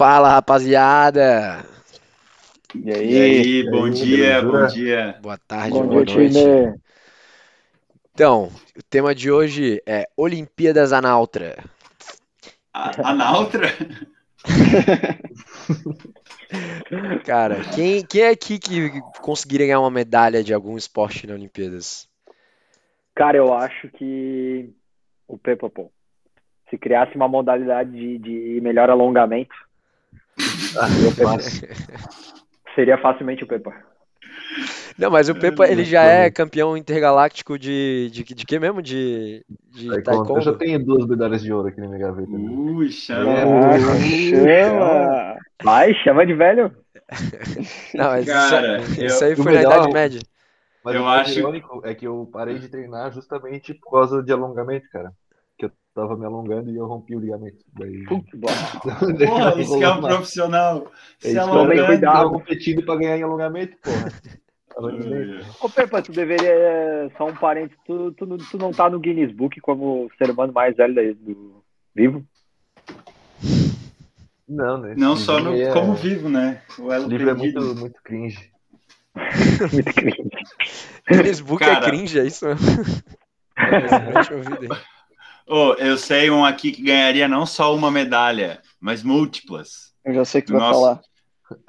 Fala, rapaziada! E aí, E aí, bom aí, dia, bom dia. Boa tarde, bom boa dia, noite. time. Então, o tema de hoje é Olimpíadas Anautra. A, a Nautra? Cara, quem, quem é aqui que conseguiria ganhar uma medalha de algum esporte na Olimpíadas? Cara, eu acho que o Pepa, pô, se criasse uma modalidade de, de melhor alongamento, seria facilmente o Pepa. Não, mas o Pepa, ele já é campeão intergaláctico de, de, de quê mesmo? De, de Taekwondo. Eu já taekwondo? tenho duas medalhas de ouro aqui na minha gaveta. Ui, chama. É, chama! Vai, chama de velho. Não, mas Cara, isso, eu- isso aí o foi na Idade Média. Mas Eu o acho- irônico é que eu parei de treinar justamente por causa de alongamento, cara. Que eu tava me alongando e eu rompi o ligamento. Daí... Porra, isso que é um profissional. É Se alongando. cuidado. Tava competindo pra ganhar em alongamento, porra. Ô, Pepa, tu deveria. Só um parênteses, tu, tu, não- tu não tá no Guinness Book como o ser humano mais velho do vivo? Não, né? Não só no, é- como vivo, né? O elo livro é perdido. muito, muito cringe. Muito cringe. Guinness Book é Cara. cringe, é isso mesmo? Eu não tinha ouvido, hein? Ô, eu sei um aqui que ganharia não só uma medalha, mas múltiplas. Eu já sei o que vai Nossa. falar.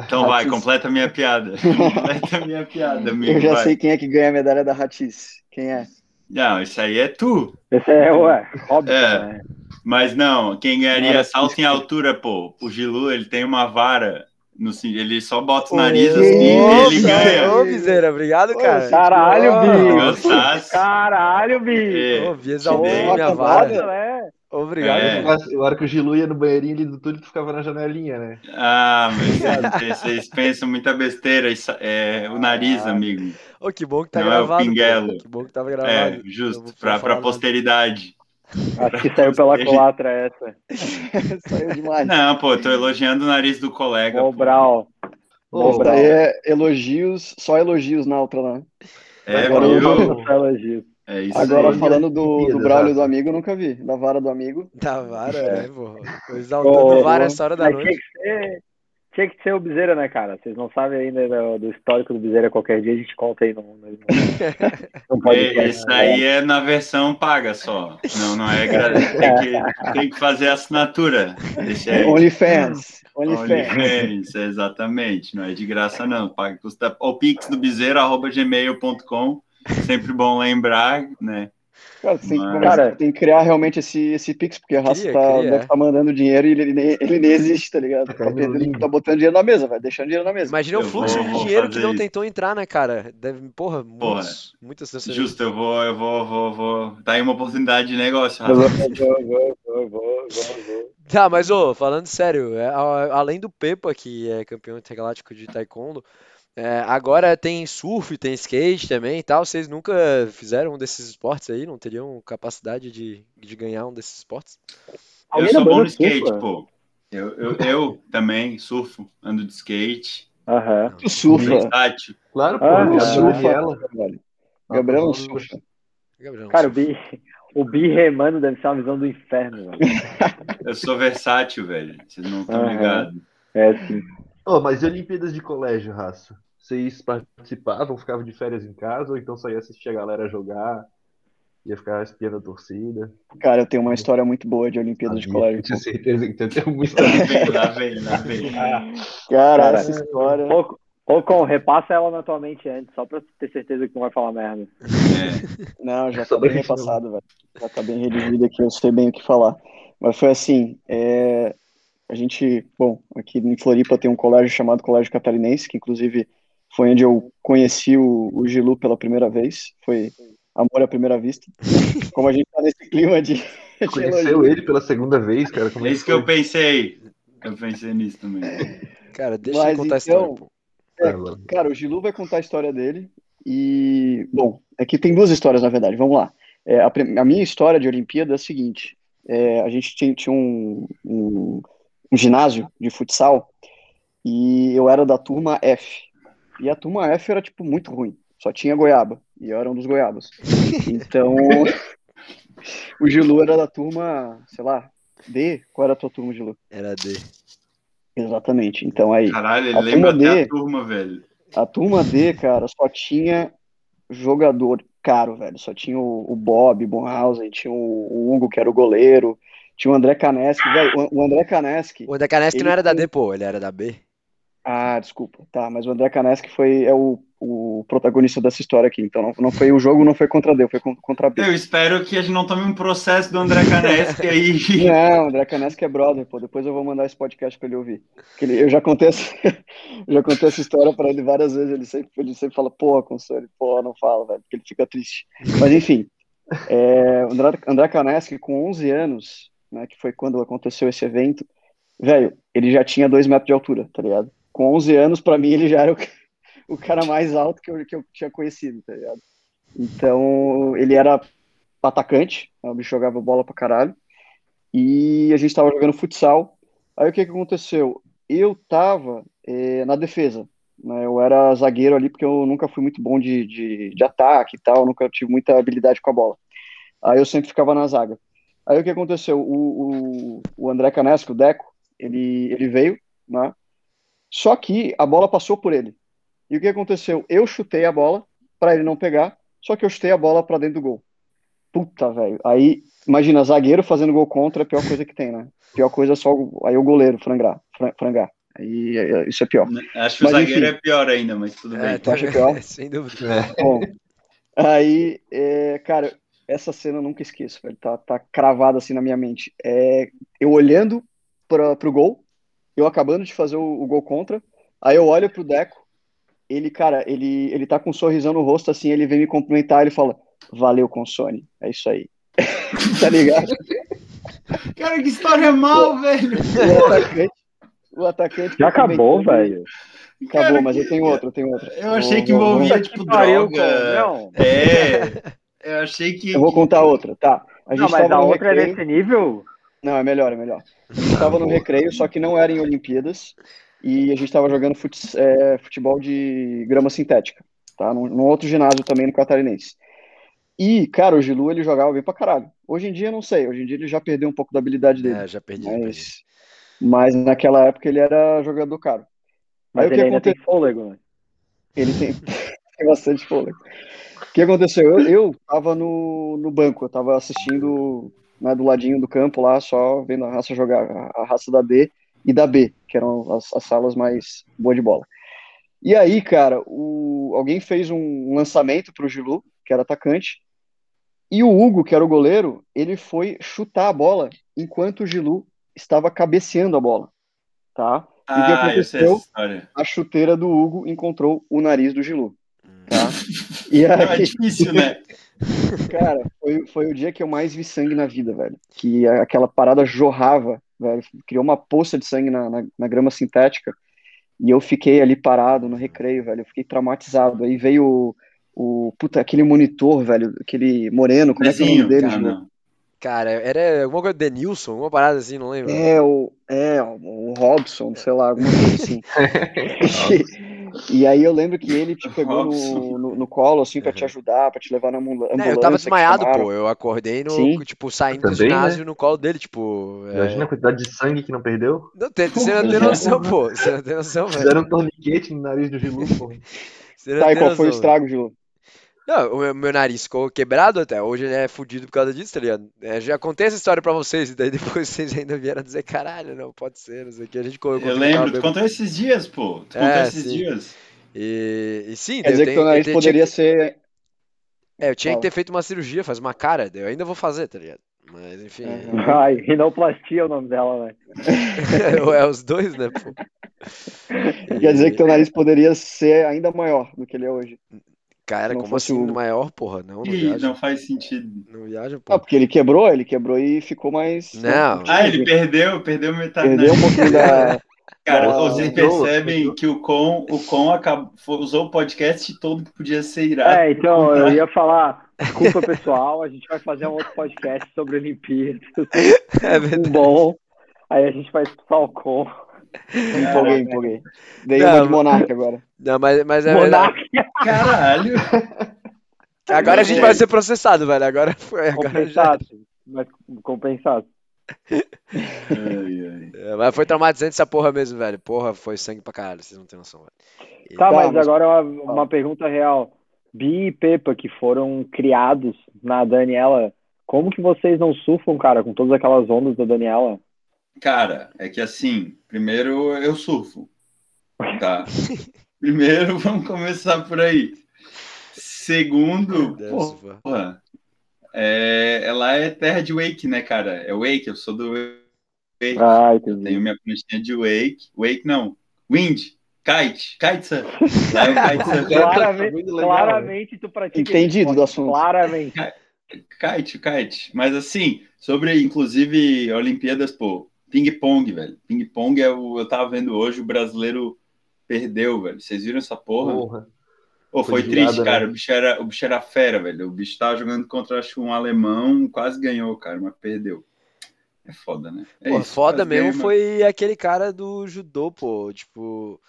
Então vai, completa a minha piada. Completa a minha piada, amigo. Eu já vai. sei quem é que ganha a medalha da Ratice. Quem é? Não, isso aí é tu. Esse é, ué, óbvio. É. né? Mas não, quem ganharia salto em altura, pô. O Gilu, ele tem uma vara. No, ele só bota o Ô, nariz assim e ele ganha. Ô, Miseira, obrigado, cara. Caralho, Ô, bicho. Gostasse. Caralho, bicho. É, Ô, vi exaltou Bem. minha vara. É. Obrigado. É. A hora que o Gilu ia no banheirinho ali do túnel, tu ficava na janelinha, né? Ah, mas vocês- vocês pensam muita besteira. Isso é o nariz, Ah. amigo. Ô, que bom que tá Não é o gravado. pinguelo. Que bom que tava gravado. É, justo. Pra, pra posteridade. Acho que saiu pela culatra essa. Saiu demais. Não, pô, tô elogiando o nariz do colega. Ô. Brau. Ô, daí é elogios, só elogios na outra lá. É, Agora eu viu? vou- Só elogio. É isso Agora aí. falando do, do Braulio do amigo, eu nunca vi. Da vara do amigo. Da vara, É. é, pô. Exaltando vara essa hora da Mas noite. tinha que ser. Tinha que ser o Bizeira, né, cara? Vocês não sabem ainda do, do histórico do Bizeira. Qualquer dia a gente conta aí no, no, no, no podcast. É, Isso aí é na versão paga só. Não, não é tem, que, tem que fazer assinatura. Aí. OnlyFans. OnlyFans. OnlyFans, exatamente. Não é de graça, não. Paga, custa o pix do bizeiro.gmail.com. Sempre bom lembrar, né? Cara, tem, que Mas- começar- Cara- tem que criar realmente esse, esse Pix, porque a raça Cria, tá, cria. deve estar mandando dinheiro e ele, nem, ele nem existe, tá ligado? Tá Tá, perdendo, tá botando dinheiro na mesa, vai deixando dinheiro na mesa. Imagina o Eu fluxo vou- de dinheiro que não isso. tentou entrar, né, cara? Deve, porra, muitos, muitas pessoas. Justo, eu vou, eu vou, vou, vou. Tá aí uma oportunidade de negócio, Eu Rafa. vou, vou, vou, vou. Tá, mas ô, falando sério, é, além do Pepa, que é campeão intergaláctico de taekwondo, é, agora tem surf, tem skate também e tal. Vocês nunca fizeram um desses esportes aí? Não teriam capacidade de, de ganhar um desses esportes? Eu sou bom no skate, surfa? pô. Eu, eu, eu também surfo, ando de skate. Aham. Tu surfa. Versátil. Claro, pô. Ah, surfa. Gabriela. Gabriel não surfa. Gabriel, Cara, o Bi, o Bi remando deve ser uma visão do inferno, velho. Eu sou versátil, velho. Vocês não estão ligados. É sim. Ô, mas e Olimpíadas de colégio, Raço? Vocês participavam, ficavam de férias em casa, ou então só ia assistir a galera jogar, ia ficar espiando a torcida? Cara, eu tenho uma história muito boa de Olimpíada de Sabia, colégio. Tinha certeza que tem uma história. lá vem, lá vem. Cara, Cara, essa história. Ô, ô, Com, repassa ela na tua mente antes, só pra ter certeza que não vai falar merda. É. Não, já tá bem repassado, velho. Já tá bem redigido aqui, eu sei bem o que falar. Mas foi assim, é, a gente, bom, aqui em Floripa tem um colégio chamado Colégio Catarinense, que inclusive foi onde eu conheci o, o Gilu pela primeira vez. Foi amor à primeira vista. Como a gente tá nesse clima de, Conheceu ele pela segunda vez, cara? Como É é isso que eu pensei. Eu pensei nisso também. cara, deixa Mas eu contar a então- história, pô. É, cara, o Gilu vai contar a história dele e, bom, aqui tem duas histórias, na verdade, vamos lá. É, a, a minha história de Olimpíada é a seguinte, é, a gente tinha, tinha um, um, um ginásio de futsal e eu era da turma F, e a turma F era, tipo, muito ruim, só tinha goiaba, e eu era um dos goiabas. Então, o Gilu era da turma, sei lá, D? Qual era a tua turma, Gilu? Era D. Exatamente. Então aí, Caralho, ele A lembra turma até D- a turma, velho. a turma D, cara, só tinha jogador caro, velho. Só tinha o, o Bob Bonhausen, tinha o, o Hugo, que era o goleiro, tinha o André Caneschi, velho. O, André Caneschi. O Decanesque Ele não era da D, pô, ele era da B. Ah, desculpa. Tá, mas o André Caneschi foi é o, o protagonista dessa história aqui. Então não, não foi o jogo, não foi contra D, foi con- contra B. Eu espero que a gente não tome um processo do André Caneschi aí. Não, o André Caneschi é brother, pô. Depois eu vou mandar esse podcast pra ele ouvir. Que ele- eu já contei essa, eu já contei essa história pra ele várias vezes. Ele sempre, ele sempre fala, pô, console, pô, não fala, velho, porque ele fica triste. Mas enfim, é, o André, André Caneschi, com 11 anos, né, que foi quando aconteceu esse evento, velho, ele já tinha 2 metros de altura, tá ligado? Com 11 anos, pra mim, ele já era o, o cara mais alto que eu, que eu tinha conhecido, tá ligado? Então, ele era atacante, né, bicho jogava bola pra caralho e a gente estava jogando futsal. Aí o que, que aconteceu? Eu tava eh, na defesa, né? Eu era zagueiro ali porque eu nunca fui muito bom de, de, de ataque e tal, nunca tive muita habilidade com a bola. Aí eu sempre ficava na zaga. Aí o que aconteceu? O, o, o André Canesco, o Deco, ele, ele veio, né? Só que a bola passou por ele. E o que aconteceu? Eu chutei a bola para ele não pegar, só que eu chutei a bola para dentro do gol. Puta, velho. Aí, imagina, zagueiro fazendo gol contra é a pior coisa que tem, né? Pior coisa é só o- aí o goleiro frangar, fran- frangar. Aí é- isso é pior. Acho que o zagueiro enfim. é pior ainda, mas tudo É, bem. tu acha pior? sem dúvida. É. Bom, aí, é, cara, essa cena eu nunca esqueço, velho. Tá, tá cravada assim na minha mente. É, eu olhando para pro gol, eu acabando de fazer o, o gol contra, aí eu olho pro Deco, ele, cara, ele, ele tá com um sorrisão no rosto assim, ele vem me cumprimentar, ele fala, valeu, Consone, é isso aí. tá ligado? Cara, que história mal, velho. O atacante, o atacante Já acabou, velho. Acabou, Cara, mas eu tenho outro, eu tenho outro. Eu achei Vou- que envolvia, tipo, que pariu, droga. cara. Não, É. Eu achei que. Eu vou contar outra, tá? A não gente mas tava a no outra é recreio- nesse nível? Não, é melhor, é melhor. A gente tava no recreio, só que não era em Olimpíadas, e a gente tava jogando fut- é, futebol de grama sintética, tá? Num, num outro ginásio também no Catarinense. E, cara, o Gilu, ele jogava bem pra caralho. Hoje em dia, eu não sei, hoje em dia ele já perdeu um pouco da habilidade dele, É, já perdi, já perdi. mas, mas naquela época ele era jogador caro. Mas Aí o ele que ainda aconteceu? tem fôlego, né? Ele tem, tem bastante fôlego. O que aconteceu? Eu, eu tava no, no banco, eu tava assistindo né, do ladinho do campo lá, só vendo a raça jogar, a, a raça da D e da B, que eram as, as salas mais boas de bola. E aí, cara, o, alguém fez um lançamento pro Gilu, que era atacante, e o Hugo, que era o goleiro, ele foi chutar a bola enquanto o Gilu estava cabeceando a bola, tá? E o que Ah, essa aconteceu? A chuteira do Hugo encontrou o nariz do Gilu. Tá? E É aí, difícil, né? Cara, foi, foi o dia que eu mais vi sangue na vida, velho. Que aquela parada jorrava, velho. Criou uma poça de sangue na, na, na grama sintética. E eu fiquei ali parado no recreio, velho. Eu fiquei traumatizado. Aí veio o, o puta, aquele monitor, velho. Aquele moreno, como é que é o nome dele, cara. Cara, era alguma coisa de Denilson, uma parada assim, não lembro. É, o, é, o Robson, sei lá, alguma coisa assim. E, aí eu lembro que ele te pegou no, no, no colo, assim, pra te ajudar, pra te levar na ambula- Não, ambulância. eu tava desmaiado, pô. Eu acordei no, Sim. tipo, saindo do Também, né? ginásio no colo dele, tipo. é, Imagina a quantidade de sangue que não perdeu. Não tem, você não tem noção, pô. Você não tem noção, velho. Fizeram um torniquete no nariz do Gilu, pô. Tá, e qual foi o estrago, Gil? Não, o meu, meu nariz ficou quebrado até. Hoje ele é fudido por causa disso, tá ligado? É, já contei essa história pra vocês, e daí depois vocês ainda vieram dizer, caralho, não pode ser, não sei o que. A gente Eu que lembro, tu contou esses dias, pô. Tu É, contou esses sim. dias. E, e sim, Quer eu dizer que tenho- teu nariz eu tenho- poderia tinha ser. que, é, eu tinha que ter feito uma cirurgia, faz uma cara. Eu ainda vou fazer, tá ligado? Mas enfim, Uhum. Ai, rinoplastia é o nome dela, né? é os dois, né, pô? Quer dizer que E, teu nariz poderia ser ainda maior do que ele é hoje. Cara, não como fosse assim o- maior, porra? Não, não Ih, não faz sentido. Não viaja, Ah, pô. porque ele quebrou, ele quebrou e ficou mais. Não. Ah, ele perdeu, perdeu metade Perdeu da um pouquinho da. Cara, Ah, vocês percebem entrou. que o Com, o Com acabou, usou o podcast todo que podia ser irado. É, então, eu ia falar, desculpa pessoal, a gente vai fazer um outro podcast sobre Olimpíadas, É um verdade. bom, aí a gente vai expulsar o com. Empolguei, empolguei. Dei Não, uma de Monark agora. Não, mas, mas é verdade. Monark Caralho! Agora a gente vai ser processado, velho. Agora foi, agora já. compensado, mas compensado. Ai, ai. É, mas foi traumatizante essa porra mesmo, velho. Porra, foi sangue pra caralho, vocês não têm noção, velho. E- Tá, Tá, mas mas- agora uma, uma pergunta real. Bi e Pepa, que foram criados na Daniela, como que vocês não surfam, cara, com todas aquelas ondas da Daniela? Cara, é que assim, primeiro eu surfo. Tá. Primeiro, vamos começar por aí. Segundo, Deus, pô. porra, é, ela é terra de wake, né, cara? É wake, eu sou do wake. Ah, Eu entendi. tenho minha pranchinha de wake. Wake não, wind, kite, kitesurf. Lá é o kitesurf. Claramente, legal, claramente tu pratica Entendido do assunto. Claramente. Kite, kite. Mas assim, sobre inclusive Olimpíadas, pô, ping-pong, velho. Ping-pong é o. Eu tava vendo hoje, o brasileiro perdeu, velho. Vocês viram essa porra? Porra. Pô, Foi foi triste, cara. né? O bicho, era, o bicho era fera, velho. O bicho tava jogando contra acho, que um alemão, quase ganhou, cara, mas perdeu. É foda, né? É Pô, isso, foda mesmo foi aquele cara do judô, pô. Tipo.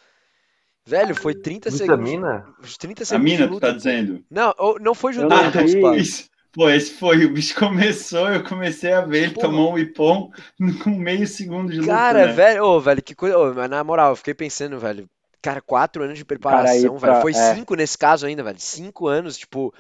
Velho, foi 30 segundos. Vitamina? Os 30 A segundos. mina, de tu tá dizendo? Não, não foi judô, não. Isso. Pô, esse foi. O bicho começou, eu comecei a ver, ele tomou um ipom com meio segundo de luta, Cara, né? velho, ô, velho, que coisa. ô, mas na moral, eu fiquei pensando, velho. Cara, quatro anos de preparação, Cara, aí velho. pra- Foi é. cinco nesse caso ainda, velho. Cinco anos, tipo,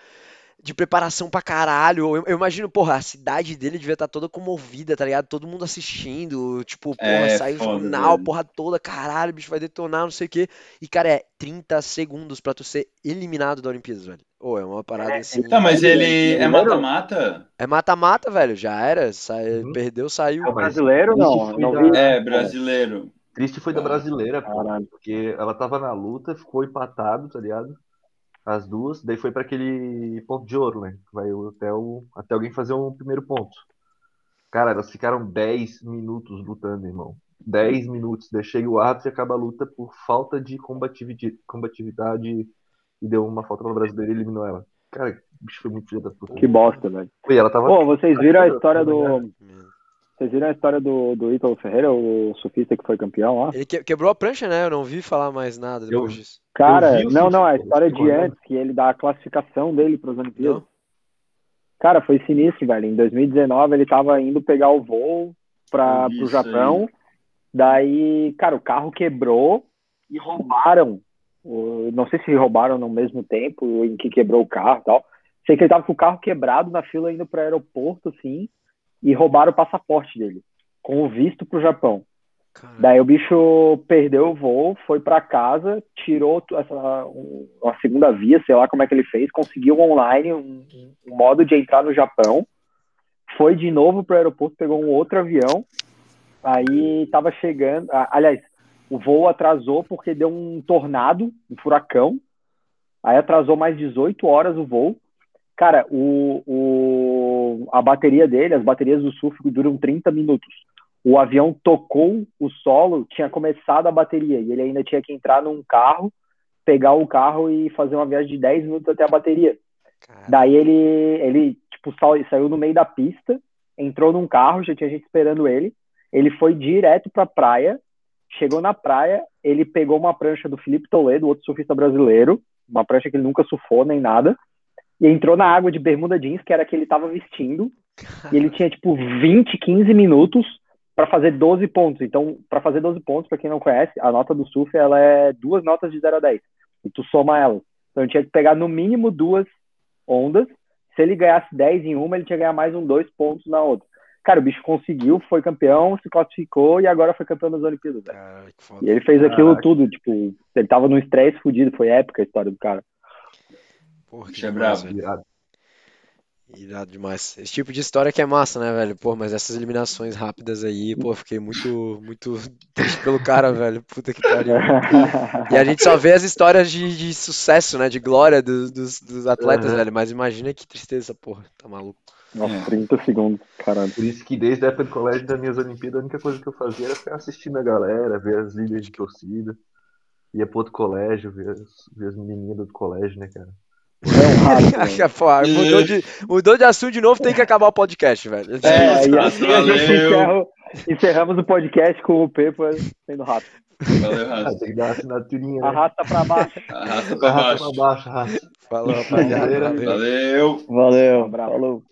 de preparação pra caralho. Eu, eu imagino, porra, a cidade dele devia estar toda comovida, tá ligado? Todo mundo assistindo. Tipo, porra, É, saiu o jornal, velho. porra toda, caralho, o bicho vai detonar, não sei o quê. E, cara, é 30 segundos pra tu ser eliminado da Olimpíadas, velho. Ô, é uma parada assim. Tá, mas ele é Primeiro- mata-mata? É mata-mata, velho. Já era. Sai- Uhum. Perdeu, saiu. É brasileiro, não. Não vi. É, brasileiro. Triste foi da brasileira. Caralho. Porque ela tava na luta, ficou empatado, tá ligado? As duas, daí foi pra aquele ponto de ouro, né? Vai até, o, até alguém fazer um primeiro ponto. Cara, elas ficaram 10 minutos lutando, irmão. 10 minutos. Chega o árbitro e acaba a luta por falta de combatividade, combatividade e deu uma falta pra brasileira e eliminou ela. Cara, o bicho foi muito filho da puta. Que bosta, velho. E ela tava. Pô, vocês viram a história do. Vocês viram a história do, do Ítalo Ferreira, o surfista que foi campeão lá? Ele que- quebrou a prancha, né? Eu não vi falar mais nada depois Eu- disso. Cara, o não, não, a história de antes, que ele dá a classificação dele para as Olimpíadas. Não? Cara, foi sinistro, velho. Em 2019 ele tava indo pegar o voo para pro isso aí. Japão. Daí, cara, o carro quebrou e roubaram. O- Não sei se roubaram no mesmo tempo em que quebrou o carro e tal. Sei que ele tava com o carro quebrado na fila indo para o aeroporto, assim, e roubaram o passaporte dele, com o visto pro Japão. Cara, Daí o bicho perdeu o voo, foi pra casa, tirou essa, um- uma segunda via, sei lá como é que ele fez, conseguiu online um, um modo de entrar no Japão, foi de novo pro aeroporto, pegou um outro avião, aí tava chegando, aliás, o voo atrasou porque deu um tornado, um furacão, aí atrasou mais 18 horas o voo. Cara, o, o, a bateria dele, as baterias do surf duram 30 minutos o avião tocou o solo, tinha começado a bateria e ele ainda tinha que entrar num carro, pegar o carro e fazer uma viagem de 10 minutos até a bateria. Daí ele, ele tipo, sa- saiu no meio da pista, entrou num carro, já tinha gente esperando ele. Ele foi direto pra praia, chegou na praia, ele pegou uma prancha do Felipe Toledo, outro surfista brasileiro, uma prancha que ele nunca surfou nem nada, e entrou na água de bermuda jeans, que era a que ele tava vestindo, e ele tinha tipo 20, 15 minutos para fazer 12 pontos. Então, para fazer 12 pontos, para quem não conhece, a nota do surf ela é duas notas de 0 a 10. E tu soma elas. Então, ele tinha que pegar no mínimo duas ondas. Se ele ganhasse 10 em uma, ele tinha que ganhar mais um dois pontos na outra. Cara, o bicho conseguiu, foi campeão, se classificou e agora foi campeão das Olimpíadas. que foda. E ele fez aquilo Caraca. tudo, tipo, ele tava num estresse fudido, foi épica a história do cara. Porra, que Bicho é demais, brabo. velho. Irado. Irado demais. Esse tipo de história que é massa, né, velho? Pô, mas essas eliminações rápidas aí, pô, fiquei muito, muito triste pelo cara, velho. Puta que pariu. E a gente só vê as histórias de, de sucesso, né? De glória dos, dos, dos atletas, Aham. velho. Mas imagina que tristeza, porra. Tá maluco. Nossa, É. 30 segundos, caralho. Por isso que desde a época do colégio das minhas Olimpíadas, a única coisa que eu fazia era ficar assistindo a galera, ver as líderes de torcida. Ia pro outro colégio, ver as, ver as menininhas do outro colégio, né, cara? É um rato, né? Pô, mudou, de, mudou de assunto de novo, tem que acabar o podcast, velho. É, e assim a gente encerra, encerramos o podcast com o Pepa sendo rato. Valeu, Ah, Raça. tem que dar uma assinaturinha, né? Arrasta pra baixo. Arrasta pra Arrasta baixo. pra baixo, arrasta. Falou, rapaziada. Valeu. Valeu. Valeu. Valeu. Um abraço. Falou.